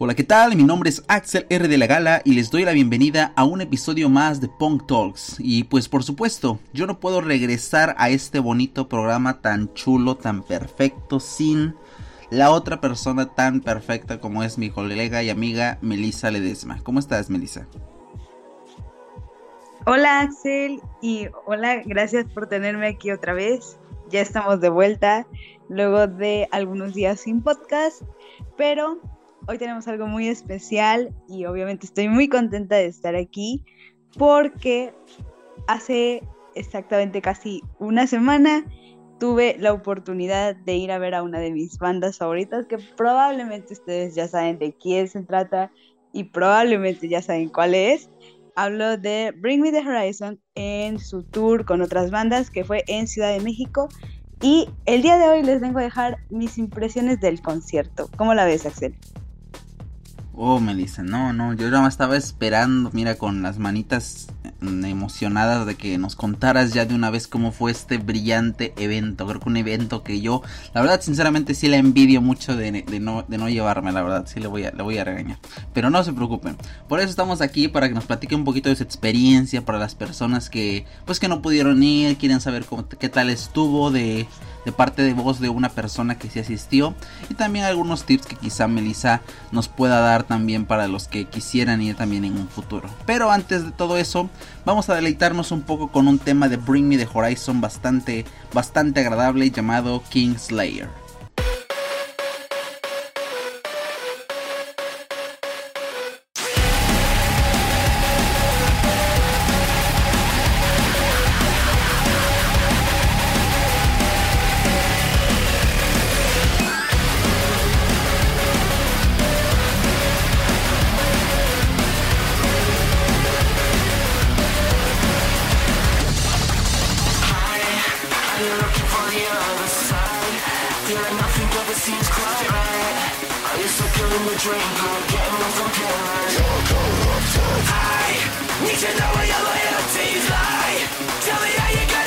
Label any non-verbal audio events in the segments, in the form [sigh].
Hola, ¿qué tal? Mi nombre es Axel R de la Gala y les doy la bienvenida a un episodio más de Punk Talks. Y pues por supuesto, yo no puedo regresar a este bonito programa tan chulo, tan perfecto, sin la otra persona tan perfecta como es mi colega y amiga Melissa Ledesma. ¿Cómo estás, Melissa? Hola, Axel, y hola, gracias por tenerme aquí otra vez. Ya estamos de vuelta luego de algunos días sin podcast, pero Hoy tenemos algo muy especial y obviamente estoy muy contenta de estar aquí porque hace exactamente casi una semana tuve la oportunidad de ir a ver a una de mis bandas favoritas que probablemente ustedes ya saben de quién se trata y probablemente ya saben cuál es. Hablo de Bring Me the Horizon en su tour con otras bandas que fue en Ciudad de México y el día de hoy les vengo a dejar mis impresiones del concierto. ¿Cómo la ves, Axel? Oh, Melissa, no, no, yo ya me estaba esperando, mira, con las manitas emocionadas de que nos contaras ya de una vez cómo fue este brillante evento. Creo que un evento que yo, la verdad, sinceramente sí la envidio mucho de, no, de no, llevarme, la verdad, sí le voy, a, le voy a regañar. Pero no se preocupen, por eso estamos aquí, para que nos platique un poquito de su experiencia, para las personas que, pues que no pudieron ir, quieren saber cómo, qué tal estuvo, de de parte de voz de una persona que se asistió y también algunos tips que quizá Melissa nos pueda dar también para los que quisieran ir también en un futuro. Pero antes de todo eso, vamos a deleitarnos un poco con un tema de Bring Me the Horizon bastante bastante agradable llamado King Looking for the other side like nothing ever seems quite right Are you still killing the dream? Getting I need to know where your loyalties lie Tell me how you go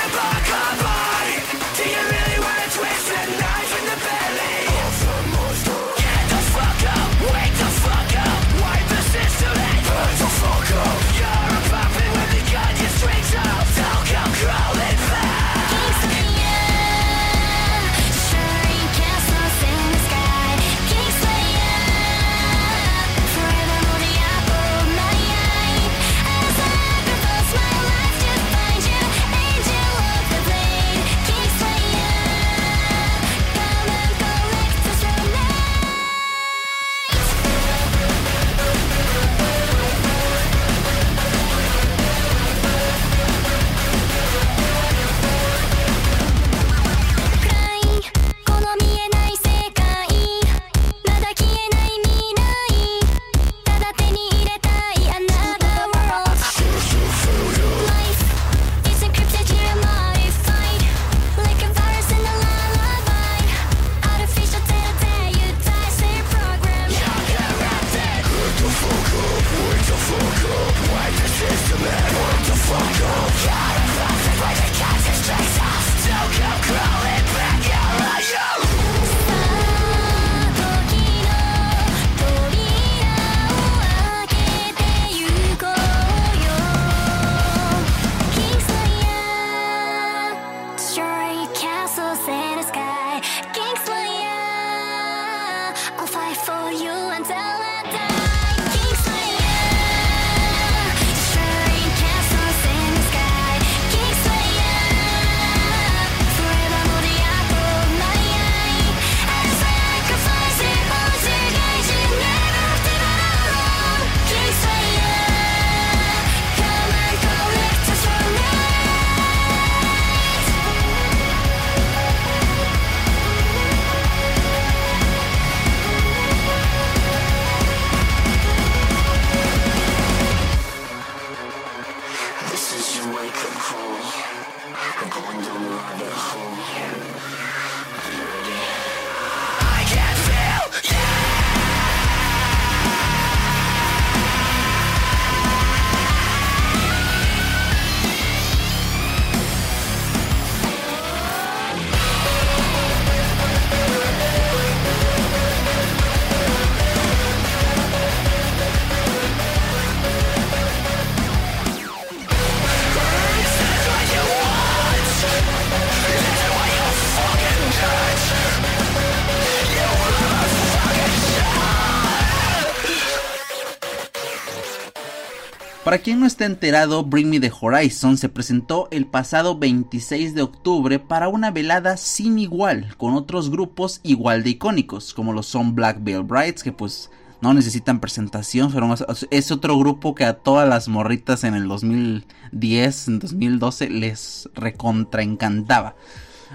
Para quien no esté enterado, Bring Me the Horizon se presentó el pasado 26 de octubre para una velada sin igual, con otros grupos igual de icónicos, como lo son Black Veil Brides, que pues no necesitan presentación, pero es otro grupo que a todas las morritas en el 2010, en 2012 les recontra encantaba.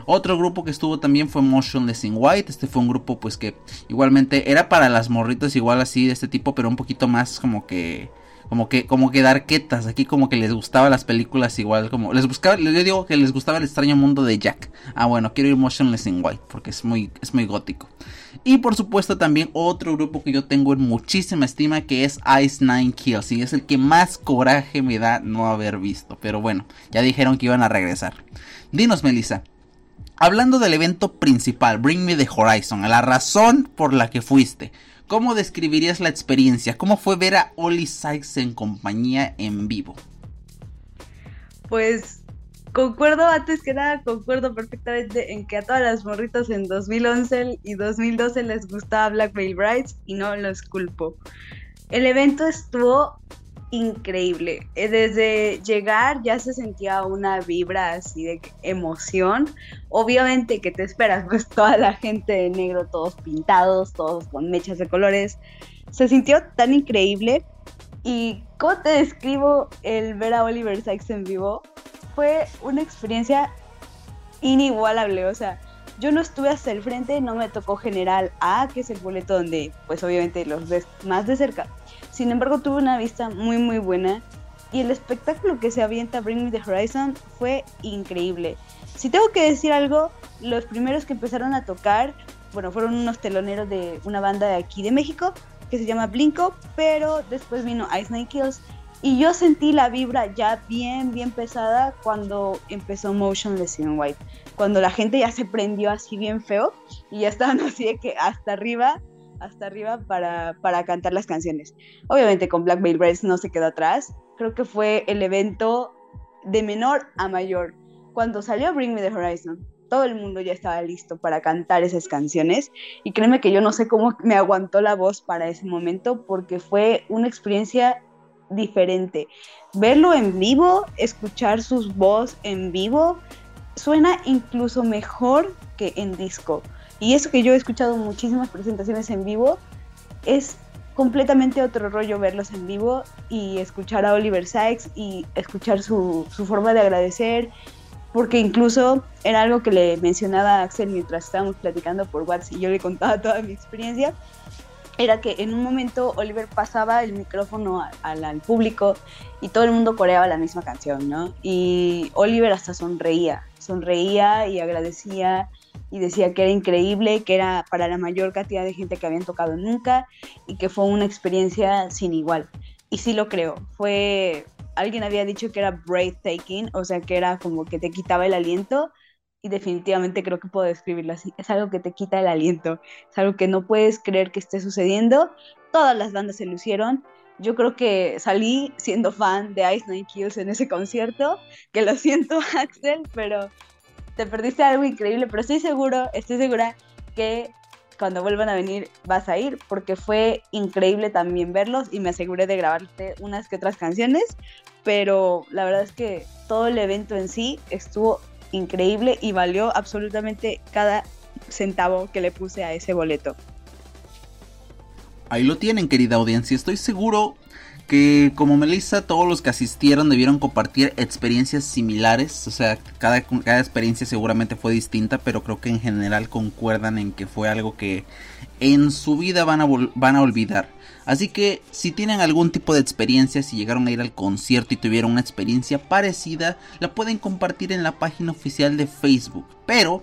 Otro grupo que estuvo también fue Motionless in White. Este fue un grupo pues que igualmente era para las morritas igual así de este tipo, pero un poquito más como que como que como que darquetas, aquí como que les gustaba las películas igual como les buscaba, yo digo que les gustaba el extraño mundo de Jack. Ah, bueno, quiero ir Motionless in White porque es muy es muy gótico. Y por supuesto también otro grupo que yo tengo en muchísima estima que es Ice Nine Kills. Y es el que más coraje me da no haber visto. Pero bueno, ya dijeron que iban a regresar. Dinos, Melissa. Hablando del evento principal, Bring Me the Horizon, la razón por la que fuiste, ¿cómo describirías la experiencia? ¿Cómo fue ver a Oli Sykes en compañía en vivo? Pues concuerdo, antes que nada, concuerdo perfectamente en que a todas las morritas en 2011 y 2012 les gustaba Black Veil Brides y no los culpo. El evento estuvo increíble. Eh, desde llegar ya se sentía una vibra así de emoción. Obviamente que te esperas, pues toda la gente de negro, todos pintados, todos con mechas de colores. Se sintió tan increíble. ¿Y cómo te describo el ver a Oliver Sykes en vivo? Fue una experiencia inigualable. O sea, yo no estuve hasta el frente, no me tocó General A, que es el boleto donde pues obviamente los ves más de cerca sin embargo, tuve una vista muy muy buena y el espectáculo que se avienta Bring Me the Horizon fue increíble. Si tengo que decir algo, los primeros que empezaron a tocar, bueno, fueron unos teloneros de una banda de aquí de México que se llama Blinko, pero después vino Ice Night Kills y yo sentí la vibra ya bien, bien pesada cuando empezó Motionless in White. Cuando la gente ya se prendió así bien feo y ya estaban así de que hasta arriba hasta arriba para, para cantar las canciones. Obviamente con Black Veil Brides no se quedó atrás. Creo que fue el evento de menor a mayor. Cuando salió Bring Me the Horizon, todo el mundo ya estaba listo para cantar esas canciones. Y créeme que yo no sé cómo me aguantó la voz para ese momento porque fue una experiencia diferente. Verlo en vivo, escuchar sus voz en vivo, suena incluso mejor que en disco. Y eso que yo he escuchado muchísimas presentaciones en vivo, es completamente otro rollo verlos en vivo y escuchar a Oliver Sykes y escuchar su, su forma de agradecer, porque incluso era algo que le mencionaba a Axel mientras estábamos platicando por WhatsApp y yo le contaba [laughs] toda mi experiencia, era que en un momento Oliver pasaba el micrófono al público y todo el mundo coreaba la misma canción, ¿no? Y Oliver hasta sonreía, sonreía y agradecía y decía que era increíble, que era para la mayor cantidad de gente que habían tocado nunca y que fue una experiencia sin igual. Y sí lo creo, fue, alguien había dicho que era breathtaking, o sea, que era como que te quitaba el aliento y definitivamente creo que puedo describirlo así, es algo que te quita el aliento, es algo que no puedes creer que esté sucediendo, todas las bandas se lucieron, yo creo que salí siendo fan de Ice Nine Kills en ese concierto, que lo siento [laughs] Axel, pero te perdiste algo increíble, pero estoy seguro, estoy segura que cuando vuelvan a venir vas a ir, porque fue increíble también verlos y me aseguré de grabarte unas que otras canciones, pero la verdad es que todo el evento en sí estuvo increíble y valió absolutamente cada centavo que le puse a ese boleto. Ahí lo tienen, querida audiencia. Estoy seguro que como Melissa, todos los que asistieron debieron compartir experiencias similares. O sea, cada, cada experiencia seguramente fue distinta, pero creo que en general concuerdan en que fue algo que en su vida van a, van a olvidar. Así que si tienen algún tipo de experiencia, si llegaron a ir al concierto y tuvieron una experiencia parecida, la pueden compartir en la página oficial de Facebook. Pero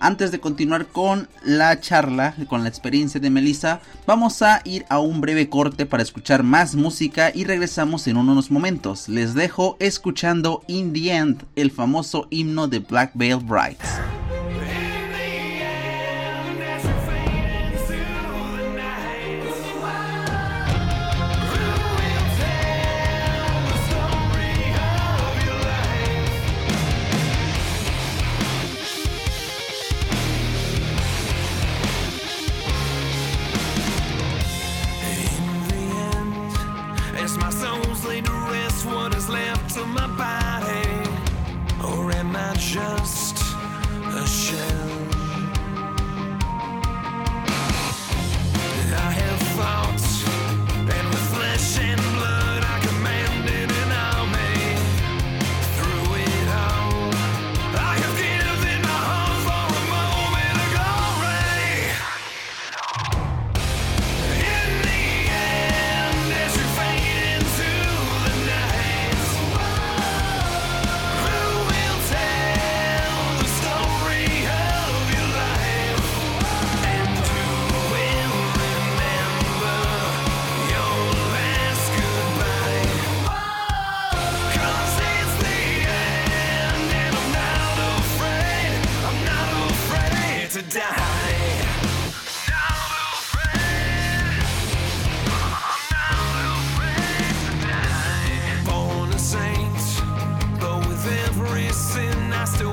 antes de continuar con la charla, con la experiencia de Melissa, vamos a ir a un breve corte para escuchar más música y regresamos en unos momentos. Les dejo escuchando In the End, el famoso himno de Black Veil Brides.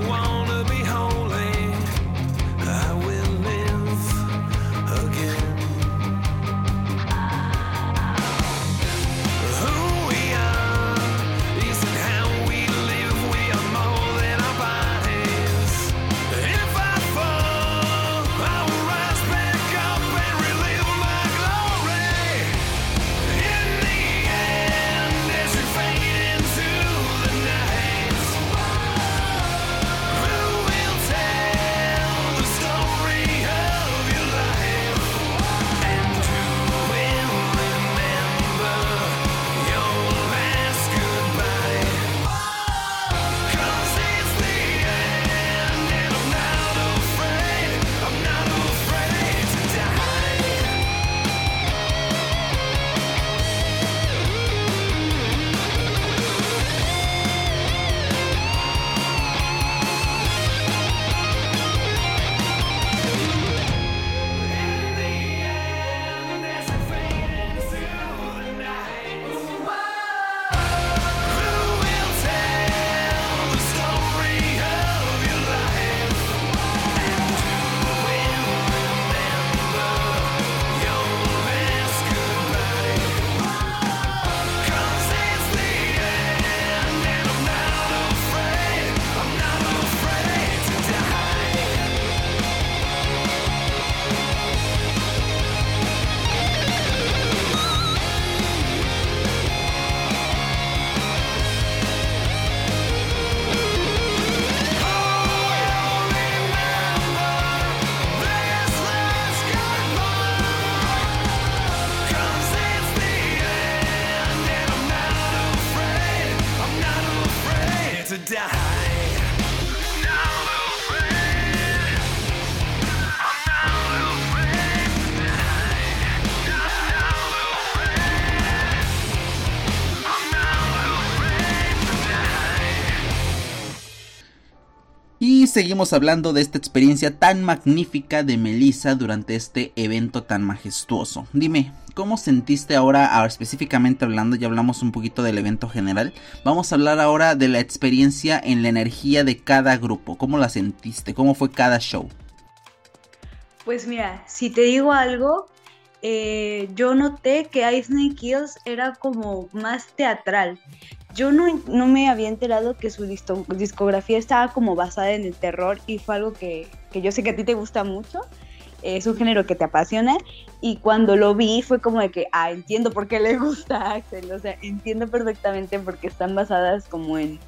one. Seguimos hablando de esta experiencia tan magnífica de Melissa durante este evento tan majestuoso. Dime, ¿cómo sentiste ahora, específicamente hablando, ya hablamos un poquito del evento general, vamos a hablar ahora de la experiencia en la energía de cada grupo, ¿cómo la sentiste? ¿Cómo fue cada show? Pues mira, si te digo algo, eh, yo noté que Ice Kills era como más teatral yo no, no, me había enterado que su discografía estaba como basada en el terror y fue algo que, que, yo sé que a ti te gusta mucho. Es un género que te apasiona y cuando lo vi fue como de que, ah, entiendo por qué le gusta a Axel, o sea, entiendo perfectamente porque están basadas como en,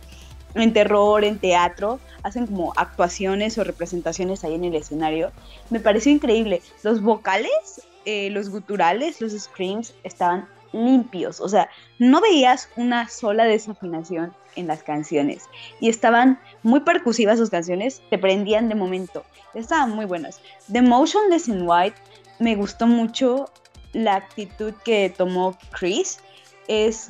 en terror, en teatro, hacen como actuaciones o representaciones ahí en el escenario. Me pareció increíble. Los vocales, eh, los guturales, los screams estaban limpios, o sea, no veías una sola desafinación en las canciones. Y estaban muy percusivas sus canciones, te prendían de momento, estaban muy buenas. The Motionless in White me gustó mucho la actitud que tomó Chris, es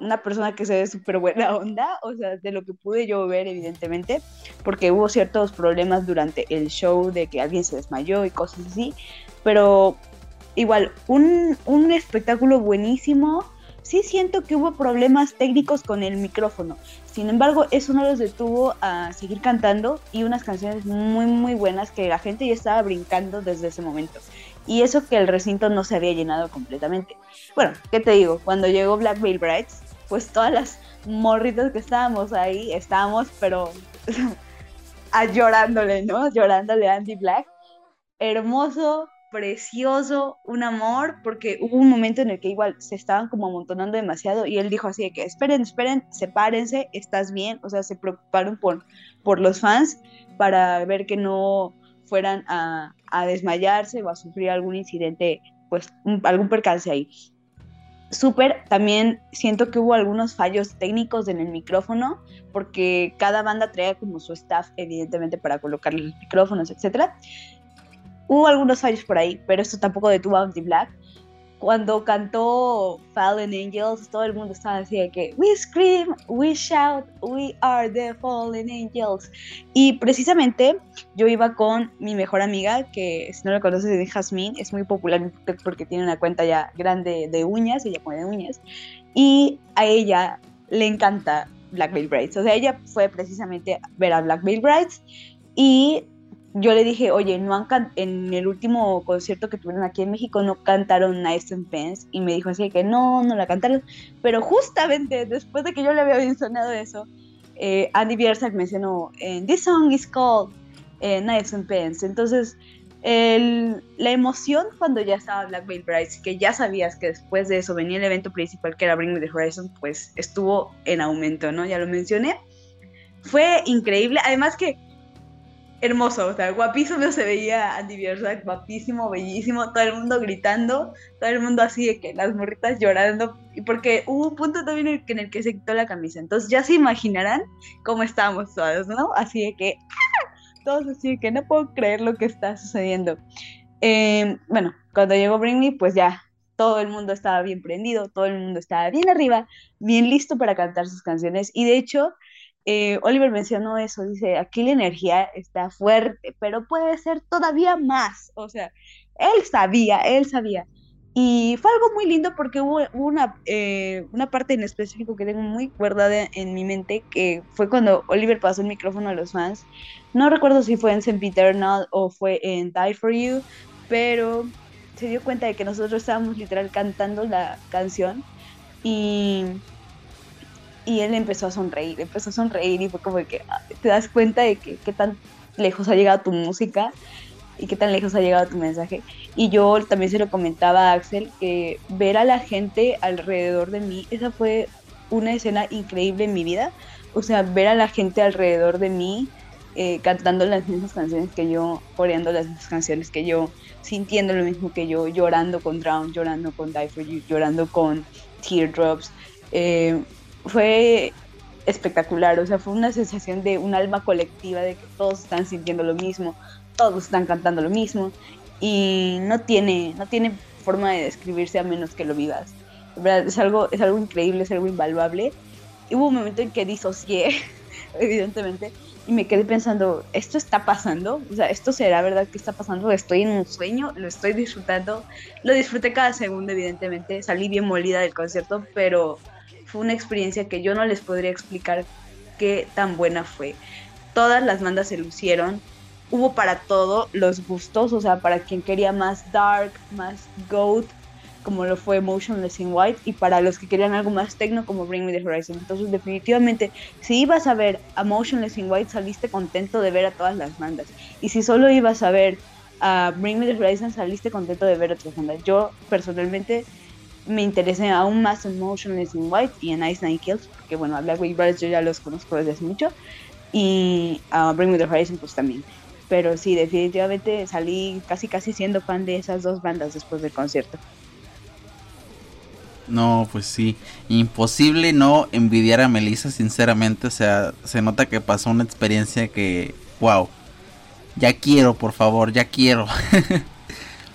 una persona que se ve súper buena onda, o sea, de lo que pude yo ver, evidentemente, porque hubo ciertos problemas durante el show de que alguien se desmayó y cosas así, pero igual, un, un espectáculo buenísimo. Sí siento que hubo problemas técnicos con el micrófono. Sin embargo, eso no los detuvo a seguir cantando y unas canciones muy muy buenas que la gente ya estaba brincando desde ese momento. Y eso que el recinto no se había llenado completamente. Bueno, ¿qué te digo? Cuando llegó Black Veil Brides, pues todas las morritas que estábamos ahí, estábamos, pero [laughs] a llorándole, ¿no? Llorándole a Andy Black. Hermoso, precioso, un amor, porque hubo un momento en el que igual se estaban como amontonando demasiado y él dijo así de que esperen, esperen, sepárense, estás bien, o sea, se preocuparon por, por los fans para ver que no fueran a, a desmayarse o a sufrir algún incidente, pues algún percance ahí. Súper, también siento que hubo algunos fallos técnicos en el micrófono, porque cada banda traía como su staff, evidentemente, para colocar los micrófonos, etc. Hubo algunos fallos por ahí, pero esto tampoco detuvo a Anti Black cuando cantó Fallen Angels, todo el mundo estaba así de que we scream, we shout, we are the Fallen Angels. Y precisamente yo iba con mi mejor amiga, que si no la conoces es Jasmine, es muy popular porque tiene una cuenta ya grande de uñas, ella pone uñas, y a ella le encanta Black Veil Brides. O sea, ella fue precisamente ver a Black Veil Brides y yo le dije, oye, no han en el último concierto que tuvieron aquí en México no cantaron Nice and Pence y me dijo así que no, no la cantaron, pero justamente después de que yo le había mencionado eso, eh, Andy Biersack mencionó, This song is called eh, Nice and Pence, entonces la emoción cuando ya estaba Black Veil Brides, que ya sabías que después de eso venía el evento principal que era Bring Me The Horizon, pues estuvo en aumento, ¿no? Ya lo mencioné. Fue increíble, además que hermoso, o sea, guapísimo se veía Andy Biersack, guapísimo, bellísimo, todo el mundo gritando, todo el mundo así de que las morritas llorando, y porque hubo un punto también en el, que se quitó la camisa, entonces ya se imaginarán cómo estábamos todos, ¿no? Así de que, ¡ah! todos así de que no puedo creer lo que está sucediendo. Eh, bueno, cuando llegó Me, pues ya todo el mundo estaba bien prendido, todo el mundo estaba bien arriba, bien listo para cantar sus canciones, y de hecho eh, Oliver mencionó eso, dice, aquí la energía está fuerte, pero puede ser todavía más. O sea, él sabía, él sabía. Y fue algo muy lindo porque hubo una, eh, una parte en específico que tengo muy guardada en mi mente, que fue cuando Oliver pasó el micrófono a los fans. No recuerdo si fue en St. O fue en Die For You, pero se dio cuenta de que nosotros estábamos literal cantando la canción y y él empezó a sonreír, empezó a sonreír y fue como que ah, te das cuenta de que qué tan lejos ha llegado tu música y qué tan lejos ha llegado tu mensaje. Y yo también se lo comentaba a Axel, que ver a la gente alrededor de mí, esa fue una escena increíble en mi vida. O sea, ver a la gente alrededor de mí eh, cantando las mismas canciones que yo, coreando las mismas canciones que yo, sintiendo lo mismo que yo, llorando con Drown, llorando con Die For You, llorando con Teardrops. Eh, fue espectacular, o sea, fue una sensación de un alma colectiva, de que todos están sintiendo lo mismo, todos están cantando lo mismo, y no tiene, no tiene forma de describirse a menos que lo vivas. Es algo, es algo increíble, es algo invaluable. Y hubo un momento en que disocié, [laughs] evidentemente, y me quedé pensando, ¿esto está pasando? O sea, ¿esto será verdad que está pasando? ¿Estoy en un sueño? ¿Lo estoy disfrutando? Lo disfruté cada segundo, evidentemente. Salí bien molida del concierto, pero fue una experiencia que yo no les podría explicar qué tan buena fue. Todas las bandas se lucieron, hubo para todo los gustos, o sea, para quien quería más dark, más goat, como lo fue Motionless in White, y para los que querían algo más techno, como Bring Me the Horizon. Entonces, definitivamente, si ibas a ver a Motionless in White, saliste contento de ver a todas las bandas. Y si solo ibas a ver a Bring Me the Horizon, saliste contento de ver a otras bandas. Yo, personalmente, me interesé aún más en Motionless in White y en Ice Nine Kills, porque bueno, a Black Brothers yo ya los conozco desde mucho, y a Bring Me The Horizon pues también. Pero sí, definitivamente salí casi casi siendo fan de esas dos bandas después del concierto. No, pues sí, imposible no envidiar a Melissa, sinceramente, o sea, se nota que pasó una experiencia que, wow, ya quiero, por favor, ya quiero. [laughs]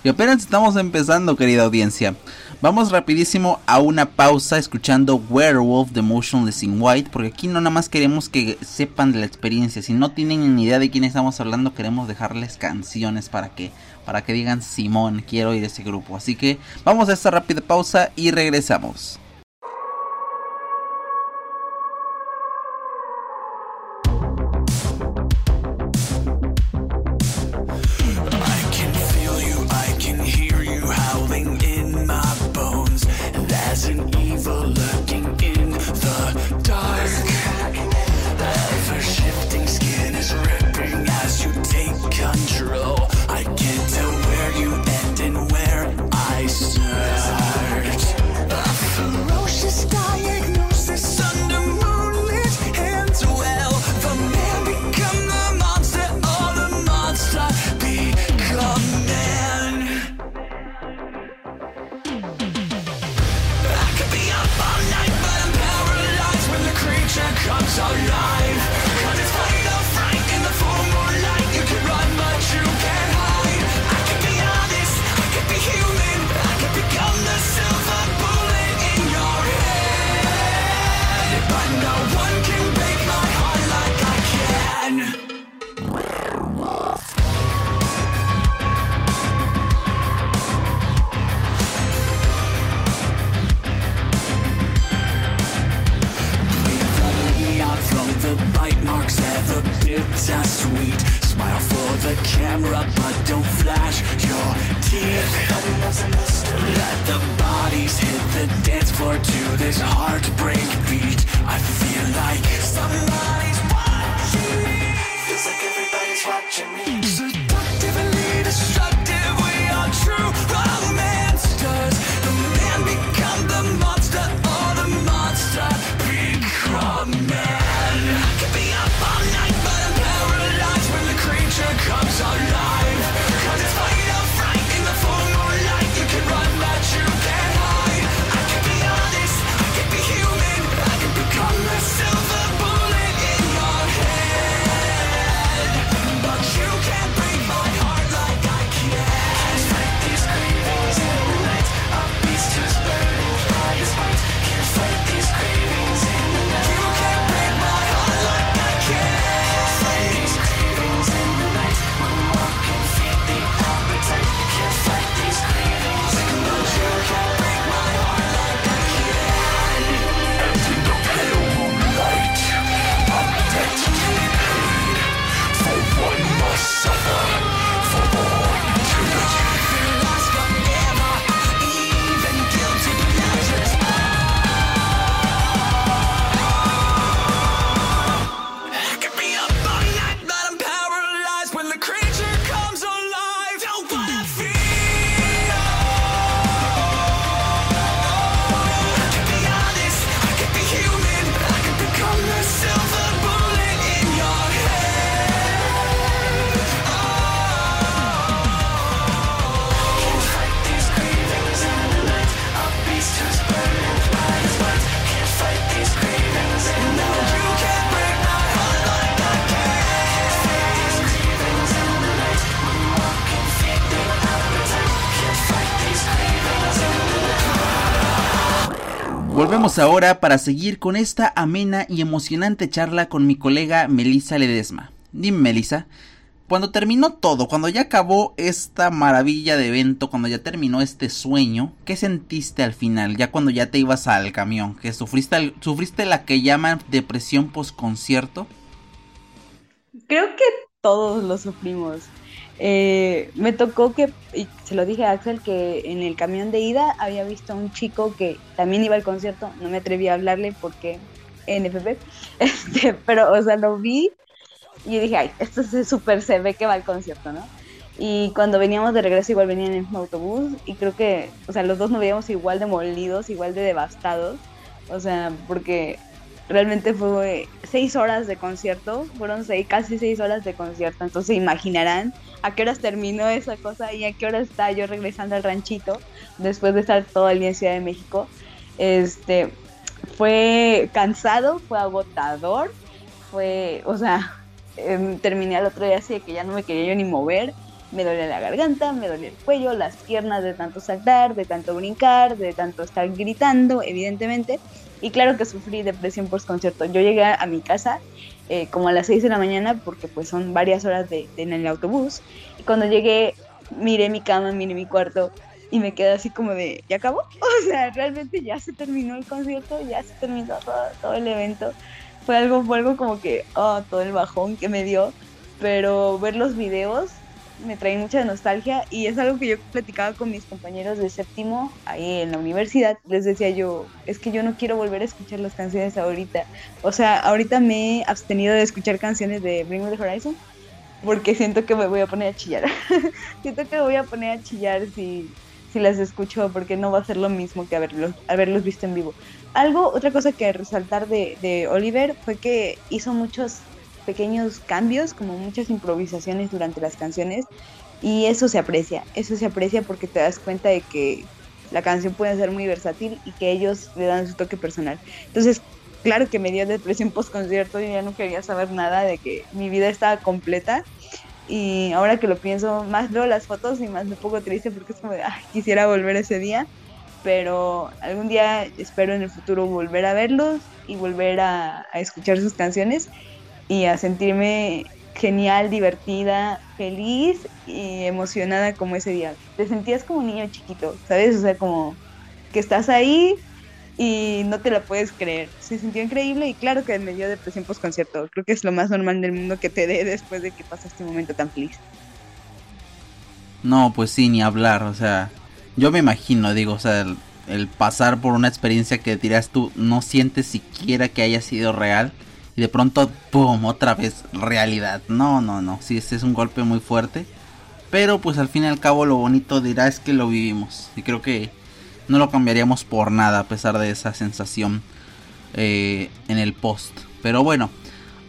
y apenas estamos empezando, querida audiencia. Vamos rapidísimo a una pausa escuchando Werewolf de Motionless in White, porque aquí no nada más queremos que sepan de la experiencia, si no tienen ni idea de quién estamos hablando, queremos dejarles canciones para que para que digan Simón, quiero ir a ese grupo. Así que vamos a esta rápida pausa y regresamos. marks ever bittersweet Smile for the camera but don't flash your teeth Let the bodies hit the dance floor to this heartbreak. Ahora para seguir con esta amena y emocionante charla con mi colega Melissa Ledesma. Dime, Melissa, cuando terminó todo, cuando ya acabó esta maravilla de evento, cuando ya terminó este sueño, ¿qué sentiste al final? Ya cuando ya te ibas al camión, que sufriste, sufriste la que llaman depresión post concierto. Creo que todos lo sufrimos. Eh, me tocó que, y se lo dije a Axel, que en el camión de ida había visto a un chico que también iba al concierto, no me atreví a hablarle porque NFP, [laughs] este, pero, o sea, lo vi y dije, ay, esto es súper se ve que va al concierto, ¿no? Y cuando veníamos de regreso igual venían en el mismo autobús y creo que, o sea, los dos nos veíamos igual de molidos, igual de devastados, o sea, porque realmente fue seis horas de concierto, fueron seis, casi seis horas de concierto, entonces imaginarán a qué horas terminó esa cosa y a qué hora está yo regresando al ranchito después de estar todo el día en Ciudad de México. Este, fue cansado, fue agotador, fue, o sea, em, terminé al otro día así de que ya no me quería yo ni mover, me dolía la garganta, me dolía el cuello, las piernas de tanto saltar, de tanto brincar, de tanto estar gritando, evidentemente. Y claro que sufrí depresión post concierto. Yo llegué a mi casa eh, como a las 6 de la mañana porque pues son varias horas de, de- en el autobús. Y cuando llegué miré mi cama, miré mi cuarto y me quedé así como de, ¿ya acabó? [laughs] O sea, realmente ya se terminó el concierto, ya se terminó todo, el evento. Fue algo, fue algo como que, oh, todo el bajón que me dio. Pero ver los videos me trae mucha nostalgia y es algo que yo platicaba con mis compañeros de séptimo ahí en la universidad. Les decía yo, es que yo no quiero volver a escuchar las canciones ahorita. O sea, ahorita me he abstenido de escuchar canciones de Bring Me the Horizon porque siento que me voy a poner a chillar. [laughs] siento que me voy a poner a chillar si, si las escucho porque no va a ser lo mismo que haberlos, haberlos visto en vivo. Algo, otra cosa que resaltar de, de Oliver fue que hizo muchos pequeños cambios, como muchas improvisaciones durante las canciones y eso se aprecia, eso se aprecia porque te das cuenta de que la canción puede ser muy versátil y que ellos le dan su toque personal. Entonces, claro que me dio depresión post concierto, yo ya no quería saber nada de que mi vida estaba completa y ahora que lo pienso, más veo las fotos y más me pongo triste porque es como "Ay, quisiera volver ese día, pero algún día espero en el futuro volver a verlos y volver a, a escuchar sus canciones y a sentirme genial, divertida, feliz y emocionada como ese día. Te sentías como un niño chiquito, ¿sabes? O sea, como que estás ahí y no te la puedes creer. Se sintió increíble y claro que me dio depresión post concierto. Creo que es lo más normal del mundo que te dé después de que pasas este momento tan feliz. No, pues sí, ni hablar, o sea, yo me imagino, digo, o sea, el pasar por una experiencia que dirás tú no sientes siquiera que haya sido real y de pronto, ¡pum!, otra vez realidad. No, no, no, sí, este es un golpe muy fuerte. Pero pues al fin y al cabo lo bonito dirá es que lo vivimos. Y creo que no lo cambiaríamos por nada a pesar de esa sensación eh, en el post. Pero bueno,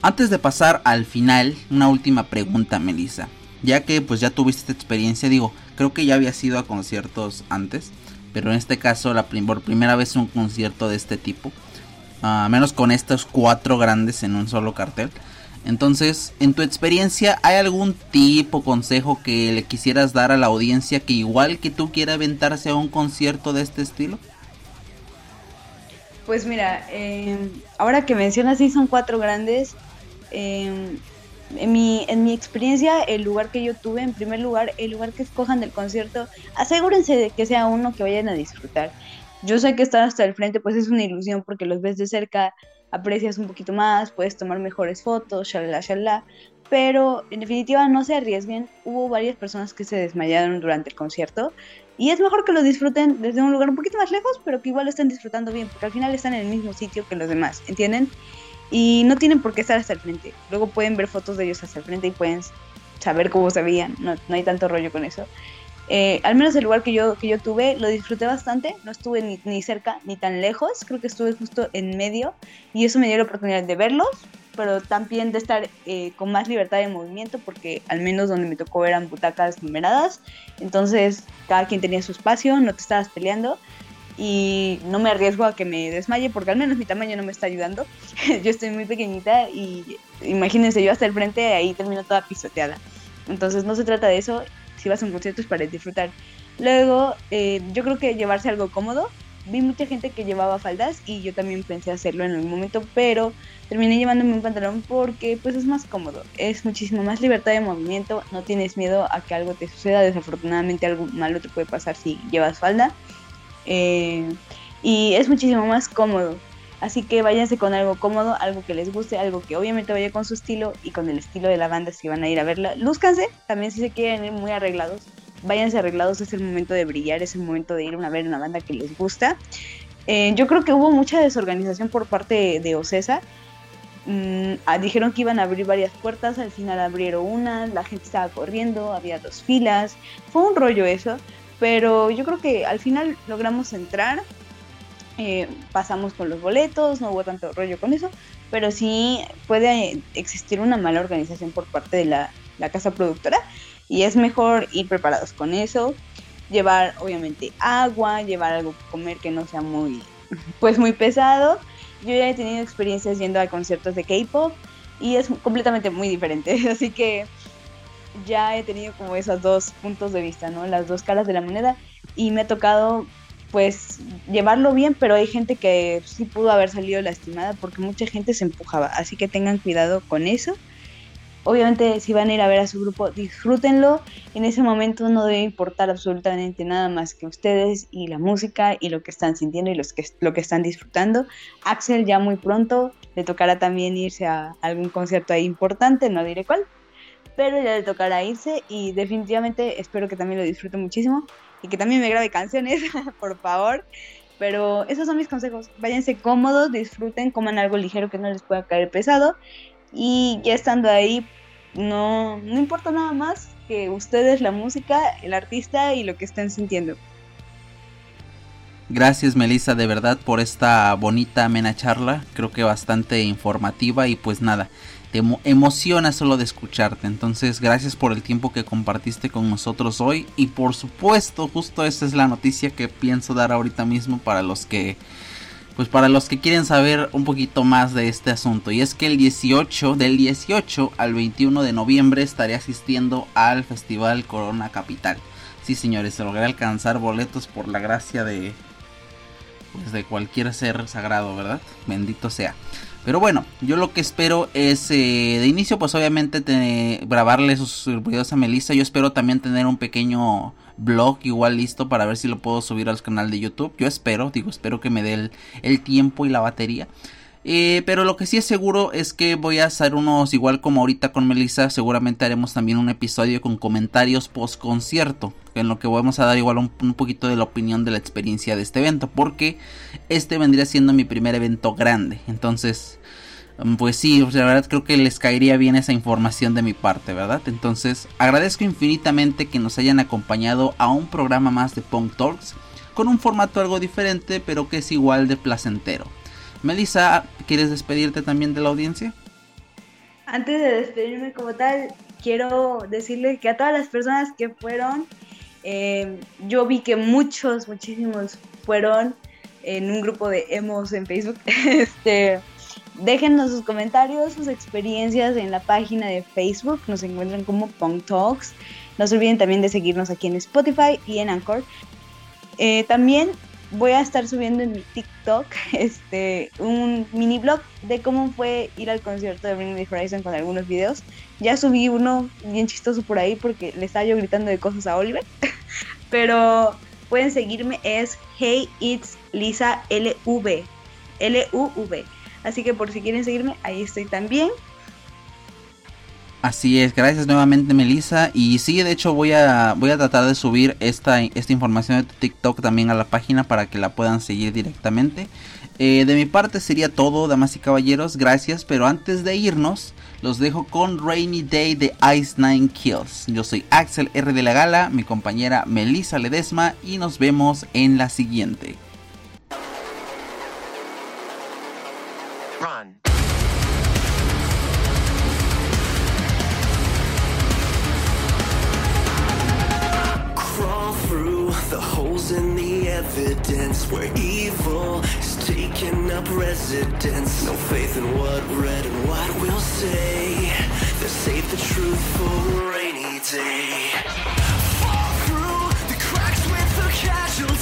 antes de pasar al final, una última pregunta, Melissa. Ya que pues ya tuviste esta experiencia, digo, creo que ya había ido a conciertos antes. Pero en este caso, la por primera vez un concierto de este tipo. A menos con estos cuatro grandes en un solo cartel. Entonces, en tu experiencia, ¿hay algún tipo, consejo que le quisieras dar a la audiencia que igual que tú quiera aventarse a un concierto de este estilo? Pues mira, em, ahora que mencionas, sí son cuatro grandes. Em, en, mi, en mi experiencia, el lugar que yo tuve, en primer lugar, el lugar que escojan del concierto, asegúrense de que sea uno que vayan a disfrutar. Yo sé que estar hasta el frente pues es una ilusión porque los ves de cerca, aprecias un poquito más, puedes tomar mejores fotos, shalala, shalala. Pero en definitiva no se arriesguen. Hubo varias personas que se desmayaron durante el concierto. Y es mejor que lo disfruten desde un lugar un poquito más lejos, pero que igual lo estén disfrutando bien, porque al final están en el mismo sitio que los demás, ¿entienden? Y no tienen por qué estar hasta el frente. Luego pueden ver fotos de ellos hasta el frente y pueden saber cómo se veían. No, no hay tanto rollo con eso. Eh, al menos el lugar que yo, que yo tuve lo disfruté bastante, no estuve ni, ni, cerca ni tan lejos, creo que estuve justo en medio y eso me dio la oportunidad de verlos, pero también de estar eh, con más libertad de movimiento porque al menos donde me tocó eran butacas numeradas, entonces cada quien tenía su espacio, no te estabas peleando y no me arriesgo a que me desmaye porque al menos mi tamaño no me está ayudando, [laughs] yo estoy muy pequeñita y imagínense yo hasta el frente ahí termino toda pisoteada, entonces no se trata de eso si vas a un concierto es para disfrutar. Luego, eh, yo creo que llevarse algo cómodo. Vi mucha gente que llevaba faldas y yo también pensé hacerlo en algún momento, pero terminé llevándome un pantalón porque pues es más cómodo, es muchísimo más libertad de movimiento, no tienes miedo a que algo te suceda, desafortunadamente algo malo te puede pasar si llevas falda eh, y es muchísimo más cómodo. Así que váyanse con algo cómodo, algo que les guste, algo que obviamente vaya con su estilo y con el estilo de la banda si van a ir a verla. Lúzcanse, también si se quieren ir muy arreglados, váyanse arreglados, es el momento de brillar, es el momento de ir a ver una banda que les gusta. Eh, yo creo que hubo mucha desorganización por parte de Ocesa. Mm, ah, dijeron que iban a abrir varias puertas, al final abrieron una, la gente estaba corriendo, había dos filas, fue un rollo eso, pero yo creo que al final logramos entrar, eh, pasamos con los boletos, no hubo tanto rollo con eso, pero sí puede existir una mala organización por parte de la, casa productora y es mejor ir preparados con eso, llevar obviamente agua, llevar algo que comer que no sea muy, [laughs] pues muy pesado. Yo ya he tenido experiencias yendo a conciertos de K-pop y es completamente muy diferente, [laughs] así que ya he tenido como esos dos puntos de vista, ¿no? Las dos caras de la moneda y me ha tocado pues llevarlo bien, pero hay gente que sí pudo haber salido lastimada porque mucha gente se empujaba, así que tengan cuidado con eso. Obviamente si van a ir a ver a su grupo, disfrútenlo. En ese momento no debe importar absolutamente nada más que ustedes y la música y lo que están sintiendo y los que, lo que están disfrutando. Axel ya muy pronto le tocará también irse a algún concierto ahí importante, no diré cuál, pero ya le tocará irse y definitivamente espero que también lo disfruten muchísimo y que también me grabe canciones, [laughs] por favor. Pero esos son mis consejos. Váyanse cómodos, disfruten, coman algo ligero que no les pueda caer pesado. Y ya estando ahí, no, no importa nada más que ustedes, la música, el artista y lo que estén sintiendo. Gracias Melissa de verdad por esta bonita amena charla, creo que bastante informativa y pues nada, emociona solo de escucharte. Entonces, gracias por el tiempo que compartiste con nosotros hoy. Y por supuesto, justo esa es la noticia que pienso dar ahorita mismo para los que. Pues para los que quieren saber un poquito más de este asunto. Y es que el 18, del 18 al 21 de noviembre estaré asistiendo al Festival Corona Capital. Sí, señores, se logré alcanzar boletos por la gracia de. Pues de cualquier ser sagrado, ¿verdad? Bendito sea. Pero bueno, yo lo que espero es eh, de inicio, pues obviamente grabarle esos videos a Melissa. Yo espero también tener un pequeño blog igual listo para ver si lo puedo subir al canal de YouTube. Yo espero, digo, espero que me dé el, tiempo y la batería. Eh, pero lo que sí es seguro es que voy a hacer unos, igual como ahorita con Melissa, seguramente haremos también un episodio con comentarios post concierto. en lo que vamos a dar igual un, poquito de la opinión de la experiencia de este evento, porque este vendría siendo mi primer evento grande. Entonces, mm, pues sí, la verdad creo que les caería bien esa información de mi parte, ¿verdad? Entonces, agradezco infinitamente que nos hayan acompañado a un programa más de Punk Talks, con un formato algo diferente, pero que es igual de placentero. Melissa, ¿quieres despedirte también de la audiencia? Antes de despedirme como tal, quiero decirle que a todas las personas que fueron, eh, yo vi que muchos, muchísimos fueron en un grupo de emos en Facebook. [laughs] este, déjenos sus comentarios, sus experiencias en la página de Facebook. Nos encuentran como Punk Talks. No se olviden también de seguirnos aquí en Spotify y en Anchor. Eh, también voy a estar subiendo en mi TikTok [laughs] este, un mini blog de cómo fue ir al concierto de Bring Me Horizon con algunos videos. Ya subí uno bien chistoso por ahí porque le estaba yo gritando de cosas a Oliver. [laughs] Pero pueden seguirme, es Hey It's Lisa LV. L-U-V. Así que por si quieren seguirme, ahí estoy también. Así es, gracias nuevamente Melissa. Y sí, de hecho voy a, voy a tratar de subir esta, esta información de tu TikTok también a la página para que la puedan seguir directamente. Eh, de mi parte sería todo, damas y caballeros, gracias. Pero antes de irnos, los dejo con Rainy Day de Ice Nine Kills. Yo soy Axel R de la Gala, mi compañera Melissa Ledesma y nos vemos en la siguiente. Evidence where evil is taking up residence. No faith in what red and white will say. They save the truth for a rainy day. Fall through the cracks with the casualties.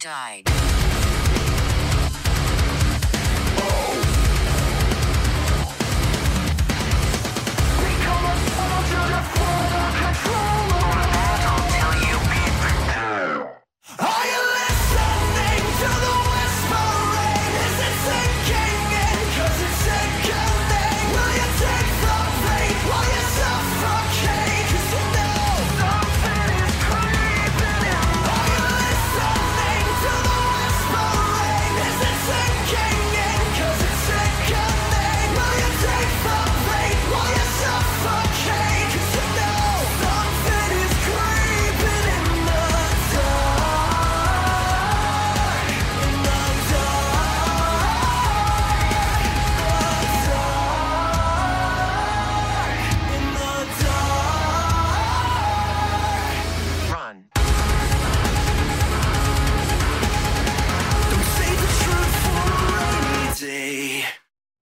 Died.